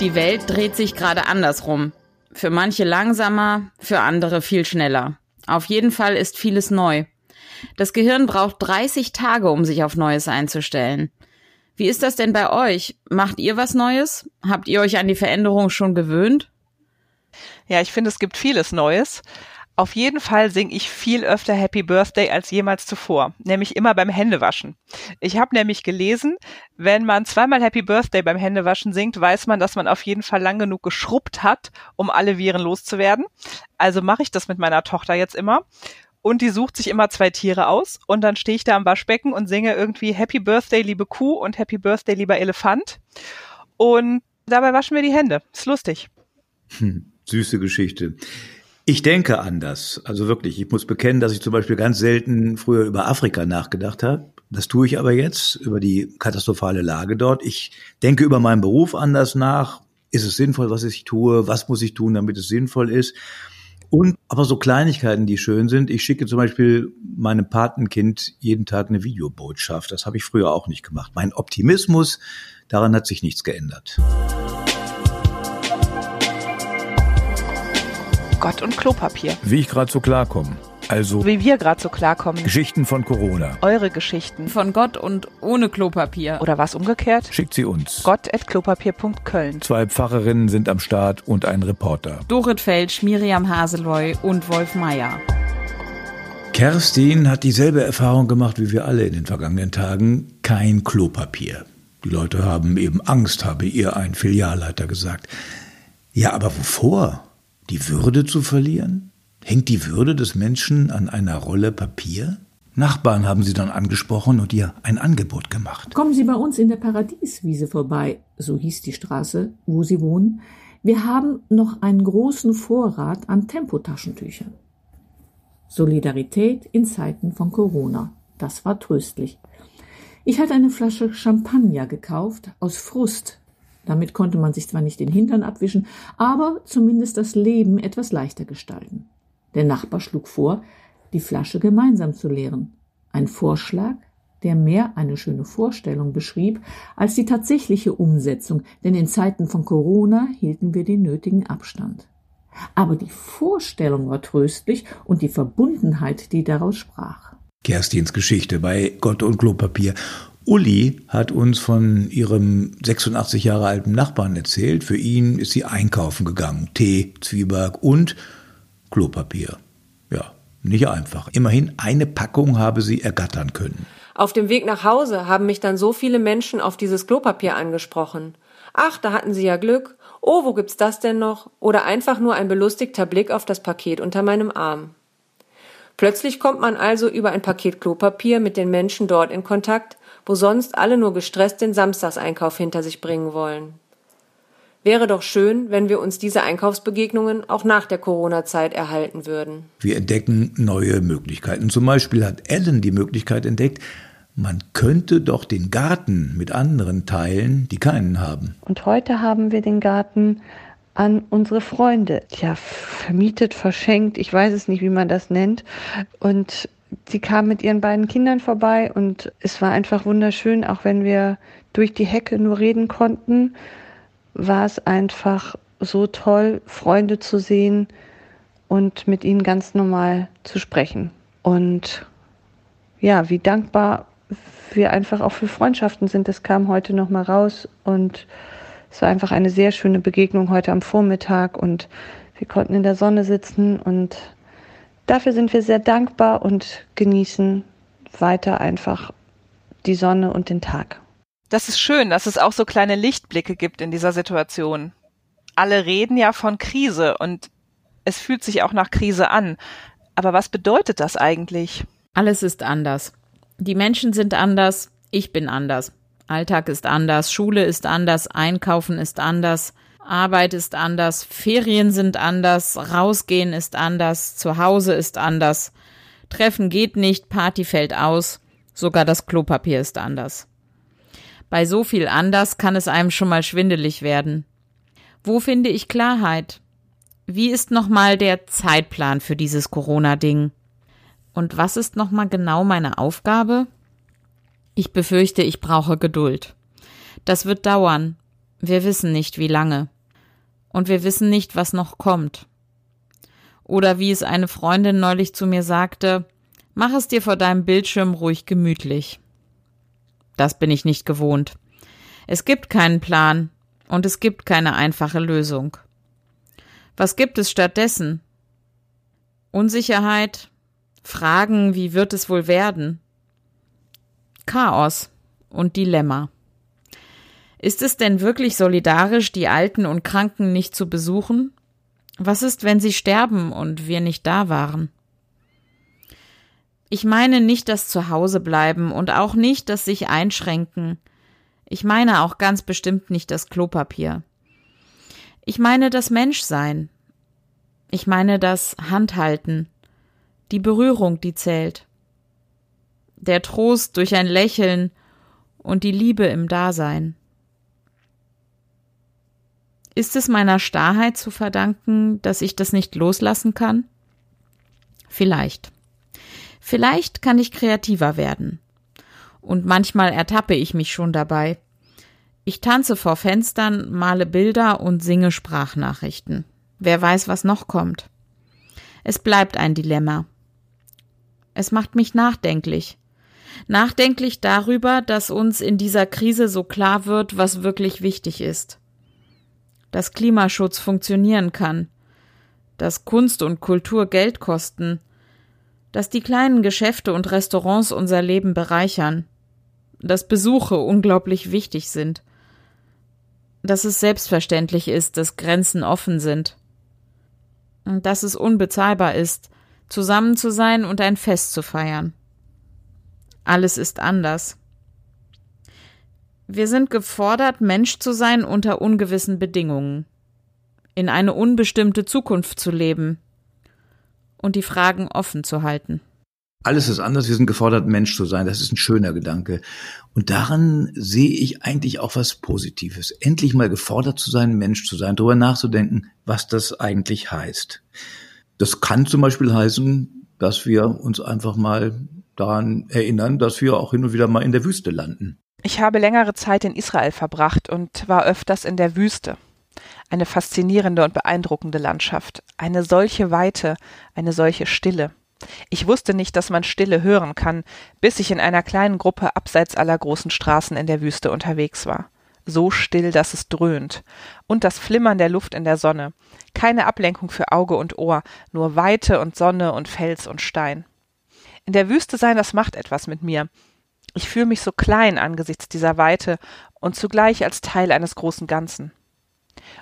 Die Welt dreht sich gerade andersrum. Für manche langsamer, für andere viel schneller. Auf jeden Fall ist vieles neu. Das Gehirn braucht 30 Tage, um sich auf Neues einzustellen. Wie ist das denn bei euch? Macht ihr was Neues? Habt ihr euch an die Veränderung schon gewöhnt? Ja, ich finde, es gibt vieles Neues. Auf jeden Fall singe ich viel öfter Happy Birthday als jemals zuvor, nämlich immer beim Händewaschen. Ich habe nämlich gelesen, wenn man zweimal Happy Birthday beim Händewaschen singt, weiß man, dass man auf jeden Fall lang genug geschrubbt hat, um alle Viren loszuwerden. Also mache ich das mit meiner Tochter jetzt immer. Und die sucht sich immer zwei Tiere aus und dann stehe ich da am Waschbecken und singe irgendwie Happy Birthday, liebe Kuh und Happy Birthday, lieber Elefant. Und dabei waschen wir die Hände. Ist lustig. Hm, süße Geschichte. Ich denke anders. Also wirklich, ich muss bekennen, dass ich zum Beispiel ganz selten früher über Afrika nachgedacht habe. Das tue ich aber jetzt, über die katastrophale Lage dort. Ich denke über meinen Beruf anders nach. Ist es sinnvoll, was ich tue? Was muss ich tun, damit es sinnvoll ist? Und aber so Kleinigkeiten, die schön sind. Ich schicke zum Beispiel meinem Patenkind jeden Tag eine Videobotschaft. Das habe ich früher auch nicht gemacht. Mein Optimismus, daran hat sich nichts geändert. Gott und Klopapier. Wie ich gerade so klarkomme. Also Wie wir gerade so klarkommen. Geschichten von Corona. Eure Geschichten. Von Gott und ohne Klopapier. Oder was umgekehrt? Schickt sie uns. Gott.klopapier.köln. Zwei Pfarrerinnen sind am Start und ein Reporter. Dorit Felsch, Miriam Haseloy und Wolf Meier. Kerstin hat dieselbe Erfahrung gemacht wie wir alle in den vergangenen Tagen. Kein Klopapier. Die Leute haben eben Angst, habe ihr ein Filialleiter gesagt. Ja, aber wovor? Die Würde zu verlieren? Hängt die Würde des Menschen an einer Rolle Papier? Nachbarn haben sie dann angesprochen und ihr ein Angebot gemacht. Kommen Sie bei uns in der Paradieswiese vorbei, so hieß die Straße, wo Sie wohnen. Wir haben noch einen großen Vorrat an Tempotaschentüchern. Solidarität in Zeiten von Corona. Das war tröstlich. Ich hatte eine Flasche Champagner gekauft, aus Frust, damit konnte man sich zwar nicht den Hintern abwischen, aber zumindest das Leben etwas leichter gestalten. Der Nachbar schlug vor, die Flasche gemeinsam zu leeren. Ein Vorschlag, der mehr eine schöne Vorstellung beschrieb als die tatsächliche Umsetzung, denn in Zeiten von Corona hielten wir den nötigen Abstand. Aber die Vorstellung war tröstlich und die Verbundenheit, die daraus sprach. Kerstins Geschichte bei Gott und Klopapier. Uli hat uns von ihrem 86 Jahre alten Nachbarn erzählt. Für ihn ist sie einkaufen gegangen. Tee, Zwieback und Klopapier. Ja, nicht einfach. Immerhin eine Packung habe sie ergattern können. Auf dem Weg nach Hause haben mich dann so viele Menschen auf dieses Klopapier angesprochen. Ach, da hatten sie ja Glück. Oh, wo gibt's das denn noch? Oder einfach nur ein belustigter Blick auf das Paket unter meinem Arm. Plötzlich kommt man also über ein Paket Klopapier mit den Menschen dort in Kontakt, wo sonst alle nur gestresst den Samstagseinkauf hinter sich bringen wollen. Wäre doch schön, wenn wir uns diese Einkaufsbegegnungen auch nach der Corona-Zeit erhalten würden. Wir entdecken neue Möglichkeiten. Zum Beispiel hat Ellen die Möglichkeit entdeckt, man könnte doch den Garten mit anderen teilen, die keinen haben. Und heute haben wir den Garten an unsere Freunde, ja, vermietet, verschenkt, ich weiß es nicht, wie man das nennt. Und sie kam mit ihren beiden Kindern vorbei und es war einfach wunderschön, auch wenn wir durch die Hecke nur reden konnten, war es einfach so toll, Freunde zu sehen und mit ihnen ganz normal zu sprechen. Und ja, wie dankbar wir einfach auch für Freundschaften sind, das kam heute noch mal raus und es war einfach eine sehr schöne Begegnung heute am Vormittag und wir konnten in der Sonne sitzen und Dafür sind wir sehr dankbar und genießen weiter einfach die Sonne und den Tag. Das ist schön, dass es auch so kleine Lichtblicke gibt in dieser Situation. Alle reden ja von Krise und es fühlt sich auch nach Krise an. Aber was bedeutet das eigentlich? Alles ist anders. Die Menschen sind anders, ich bin anders. Alltag ist anders, Schule ist anders, Einkaufen ist anders, Arbeit ist anders, Ferien sind anders, rausgehen ist anders, zu Hause ist anders, Treffen geht nicht, Party fällt aus, sogar das Klopapier ist anders. Bei so viel anders kann es einem schon mal schwindelig werden. Wo finde ich Klarheit? Wie ist nochmal der Zeitplan für dieses Corona-Ding? Und was ist nochmal genau meine Aufgabe? Ich befürchte, ich brauche Geduld. Das wird dauern, Wir wissen nicht, wie lange. Und wir wissen nicht, was noch kommt. Oder wie es eine Freundin neulich zu mir sagte, mach es dir vor deinem Bildschirm ruhig gemütlich. Das bin ich nicht gewohnt. Es gibt keinen Plan und es gibt keine einfache Lösung. Was gibt es stattdessen? Unsicherheit, Fragen, wie wird es wohl werden? Chaos und Dilemma. Ist es denn wirklich solidarisch, die Alten und Kranken nicht zu besuchen? Was ist, wenn sie sterben und wir nicht da waren? Ich meine nicht das Zuhause bleiben und auch nicht das sich einschränken. Ich meine auch ganz bestimmt nicht das Klopapier. Ich meine das Menschsein. Ich meine das Handhalten, die Berührung, die zählt. Der Trost durch ein Lächeln und die Liebe im Dasein. Ist es meiner Starrheit zu verdanken, dass ich das nicht loslassen kann? Vielleicht. Vielleicht kann ich kreativer werden. Und manchmal ertappe ich mich schon dabei. Ich tanze vor Fenstern, male Bilder und singe Sprachnachrichten. Wer weiß, was noch kommt. Es bleibt ein Dilemma. Es macht mich nachdenklich. Nachdenklich darüber, dass uns in dieser Krise so klar wird, was wirklich wichtig ist dass Klimaschutz funktionieren kann, dass Kunst und Kultur Geld kosten, dass die kleinen Geschäfte und Restaurants unser Leben bereichern, dass Besuche unglaublich wichtig sind, dass es selbstverständlich ist, dass Grenzen offen sind, dass es unbezahlbar ist, zusammen zu sein und ein Fest zu feiern. Alles ist anders. Wir sind gefordert, Mensch zu sein unter ungewissen Bedingungen, in eine unbestimmte Zukunft zu leben und die Fragen offen zu halten. Alles ist anders, wir sind gefordert, Mensch zu sein. Das ist ein schöner Gedanke. Und daran sehe ich eigentlich auch was Positives. Endlich mal gefordert zu sein, Mensch zu sein, darüber nachzudenken, was das eigentlich heißt. Das kann zum Beispiel heißen, dass wir uns einfach mal daran erinnern, dass wir auch hin und wieder mal in der Wüste landen. Ich habe längere Zeit in Israel verbracht und war öfters in der Wüste. Eine faszinierende und beeindruckende Landschaft, eine solche Weite, eine solche Stille. Ich wusste nicht, dass man Stille hören kann, bis ich in einer kleinen Gruppe abseits aller großen Straßen in der Wüste unterwegs war. So still, dass es dröhnt. Und das Flimmern der Luft in der Sonne. Keine Ablenkung für Auge und Ohr, nur Weite und Sonne und Fels und Stein. In der Wüste sein, das macht etwas mit mir. Ich fühle mich so klein angesichts dieser Weite und zugleich als Teil eines großen Ganzen.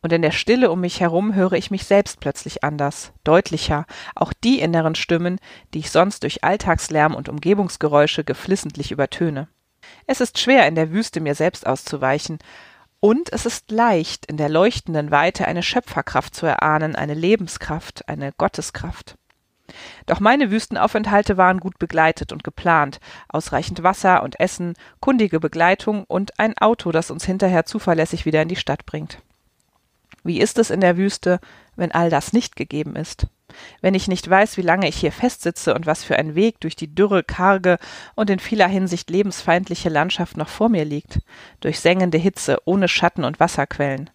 Und in der Stille um mich herum höre ich mich selbst plötzlich anders, deutlicher, auch die inneren Stimmen, die ich sonst durch Alltagslärm und Umgebungsgeräusche geflissentlich übertöne. Es ist schwer, in der Wüste mir selbst auszuweichen, und es ist leicht, in der leuchtenden Weite eine Schöpferkraft zu erahnen, eine Lebenskraft, eine Gotteskraft. Doch meine Wüstenaufenthalte waren gut begleitet und geplant, ausreichend Wasser und Essen, kundige Begleitung und ein Auto, das uns hinterher zuverlässig wieder in die Stadt bringt. Wie ist es in der Wüste, wenn all das nicht gegeben ist? Wenn ich nicht weiß, wie lange ich hier festsitze und was für ein Weg durch die dürre, karge und in vieler Hinsicht lebensfeindliche Landschaft noch vor mir liegt, durch sengende Hitze, ohne Schatten und Wasserquellen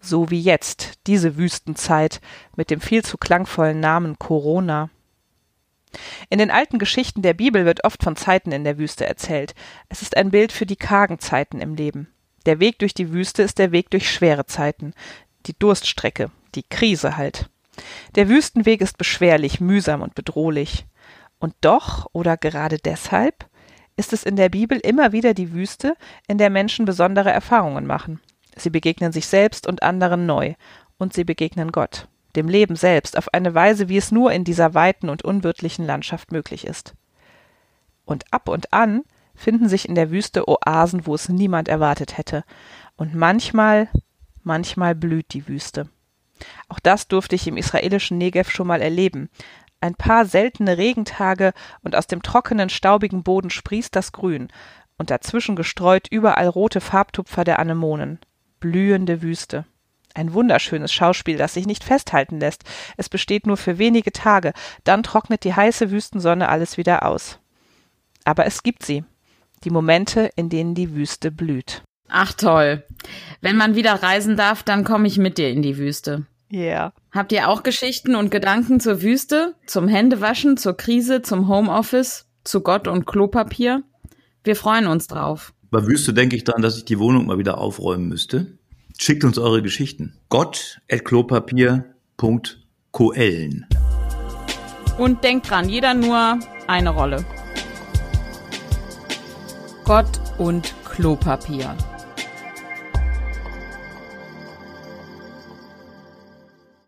so wie jetzt, diese Wüstenzeit mit dem viel zu klangvollen Namen Corona. In den alten Geschichten der Bibel wird oft von Zeiten in der Wüste erzählt. Es ist ein Bild für die kargen Zeiten im Leben. Der Weg durch die Wüste ist der Weg durch schwere Zeiten, die Durststrecke, die Krise halt. Der Wüstenweg ist beschwerlich, mühsam und bedrohlich. Und doch, oder gerade deshalb, ist es in der Bibel immer wieder die Wüste, in der Menschen besondere Erfahrungen machen. Sie begegnen sich selbst und anderen neu, und sie begegnen Gott, dem Leben selbst, auf eine Weise, wie es nur in dieser weiten und unwirtlichen Landschaft möglich ist. Und ab und an finden sich in der Wüste Oasen, wo es niemand erwartet hätte, und manchmal, manchmal blüht die Wüste. Auch das durfte ich im israelischen Negev schon mal erleben. Ein paar seltene Regentage und aus dem trockenen, staubigen Boden sprießt das Grün, und dazwischen gestreut überall rote Farbtupfer der Anemonen blühende Wüste. Ein wunderschönes Schauspiel, das sich nicht festhalten lässt. Es besteht nur für wenige Tage, dann trocknet die heiße Wüstensonne alles wieder aus. Aber es gibt sie, die Momente, in denen die Wüste blüht. Ach toll. Wenn man wieder reisen darf, dann komme ich mit dir in die Wüste. Ja. Yeah. Habt ihr auch Geschichten und Gedanken zur Wüste, zum Händewaschen, zur Krise, zum Homeoffice, zu Gott und Klopapier? Wir freuen uns drauf. Bei Wüste denke ich daran, dass ich die Wohnung mal wieder aufräumen müsste. Schickt uns eure Geschichten. Gott.klopapier.koellen. Und denkt dran, jeder nur eine Rolle. Gott und Klopapier.